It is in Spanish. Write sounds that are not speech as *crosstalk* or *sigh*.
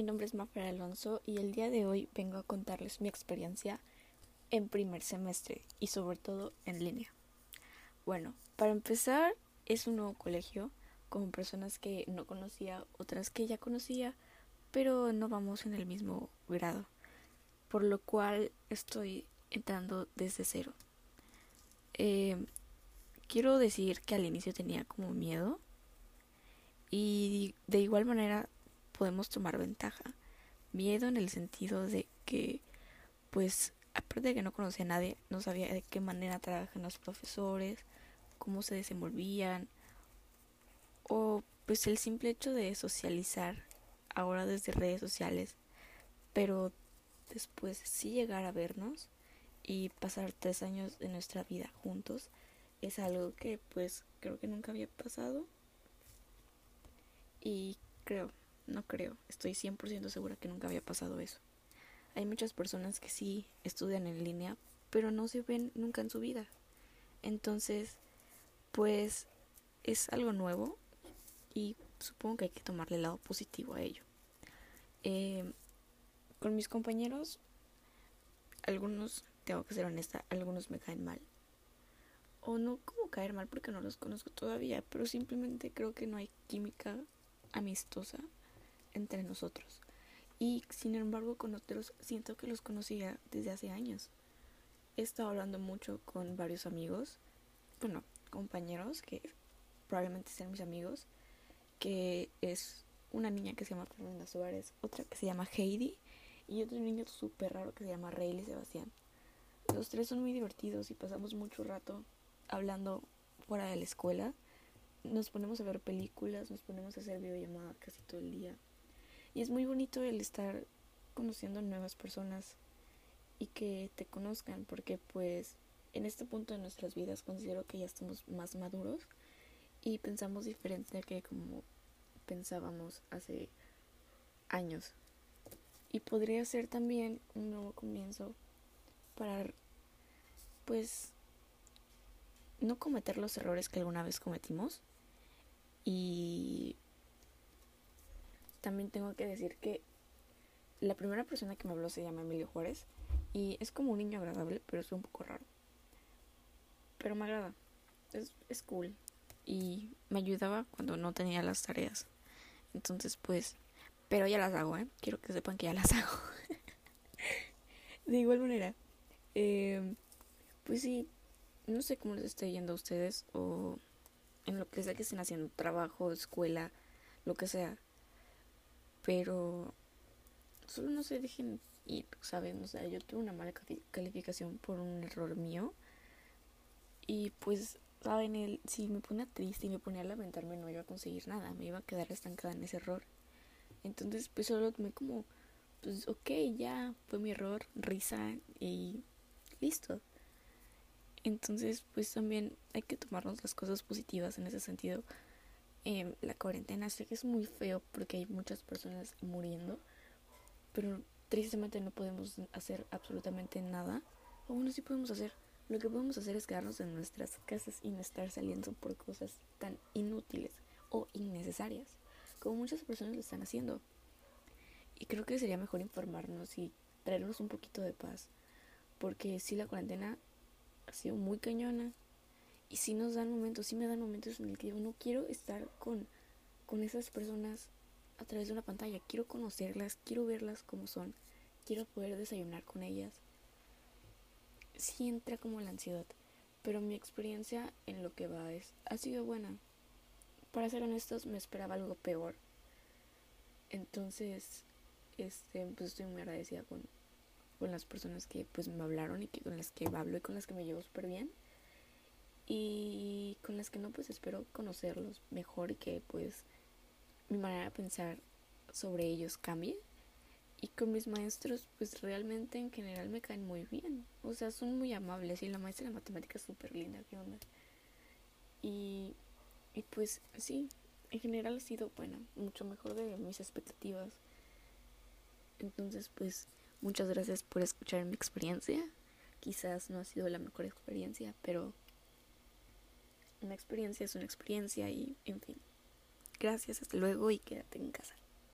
mi nombre es Mafer Alonso y el día de hoy vengo a contarles mi experiencia en primer semestre y sobre todo en línea. Bueno, para empezar es un nuevo colegio con personas que no conocía, otras que ya conocía, pero no vamos en el mismo grado, por lo cual estoy entrando desde cero. Eh, quiero decir que al inicio tenía como miedo y de igual manera podemos tomar ventaja. Miedo en el sentido de que, pues, aparte de que no conocía a nadie, no sabía de qué manera trabajan los profesores, cómo se desenvolvían, o pues el simple hecho de socializar ahora desde redes sociales, pero después sí llegar a vernos y pasar tres años de nuestra vida juntos es algo que pues creo que nunca había pasado y creo no creo, estoy 100% segura que nunca había pasado eso. Hay muchas personas que sí estudian en línea, pero no se ven nunca en su vida. Entonces, pues es algo nuevo y supongo que hay que tomarle el lado positivo a ello. Eh, con mis compañeros, algunos, tengo que ser honesta, algunos me caen mal. O no como caer mal porque no los conozco todavía, pero simplemente creo que no hay química amistosa entre nosotros. Y sin embargo con otros siento que los conocía desde hace años. He estado hablando mucho con varios amigos, bueno, compañeros que probablemente sean mis amigos, que es una niña que se llama Fernanda Suárez, otra que se llama Heidi y otro niño súper raro que se llama Rayleigh Sebastián. Los tres son muy divertidos y pasamos mucho rato hablando fuera de la escuela. Nos ponemos a ver películas, nos ponemos a hacer videollamada casi todo el día. Y es muy bonito el estar conociendo nuevas personas y que te conozcan, porque pues en este punto de nuestras vidas considero que ya estamos más maduros y pensamos diferente de que como pensábamos hace años. Y podría ser también un nuevo comienzo para pues no cometer los errores que alguna vez cometimos y también tengo que decir que la primera persona que me habló se llama Emilio Juárez y es como un niño agradable, pero es un poco raro. Pero me agrada. Es, es cool. Y me ayudaba cuando no tenía las tareas. Entonces, pues, pero ya las hago, ¿eh? Quiero que sepan que ya las *laughs* hago. de igual manera, eh, pues sí, no sé cómo les está yendo a ustedes o en lo que sea que estén haciendo, trabajo, escuela, lo que sea pero solo no se dejen ir, ¿saben? O sea, yo tuve una mala calificación por un error mío y pues, ¿saben? El, si me ponía triste y me ponía a lamentarme no iba a conseguir nada, me iba a quedar estancada en ese error. Entonces, pues solo lo tomé como, pues ok, ya fue mi error, risa y listo. Entonces, pues también hay que tomarnos las cosas positivas en ese sentido eh, la cuarentena. Sé que es muy feo porque hay muchas personas muriendo, pero tristemente no podemos hacer absolutamente nada. O bueno, sí podemos hacer. Lo que podemos hacer es quedarnos en nuestras casas y no estar saliendo por cosas tan inútiles o innecesarias como muchas personas lo están haciendo. Y creo que sería mejor informarnos y traernos un poquito de paz. Porque si la cuarentena ha sido muy cañona, y si nos dan momentos, sí me dan momentos en el que yo no quiero estar con, con esas personas a través de una pantalla. Quiero conocerlas, quiero verlas como son, quiero poder desayunar con ellas. Sí entra como la ansiedad, pero mi experiencia en lo que va es, ha sido buena. Para ser honestos, me esperaba algo peor. Entonces, este, pues estoy muy agradecida con, con las personas que pues me hablaron y que con las que hablo y con las que me llevo súper bien y con las que no pues espero conocerlos mejor y que pues mi manera de pensar sobre ellos cambie. Y con mis maestros pues realmente en general me caen muy bien. O sea son muy amables y la maestra de matemáticas es súper linda qué onda y, y pues sí en general ha sido buena mucho mejor de mis expectativas. Entonces pues muchas gracias por escuchar mi experiencia. Quizás no ha sido la mejor experiencia pero una experiencia es una experiencia y, en fin. Gracias, hasta luego y quédate en casa.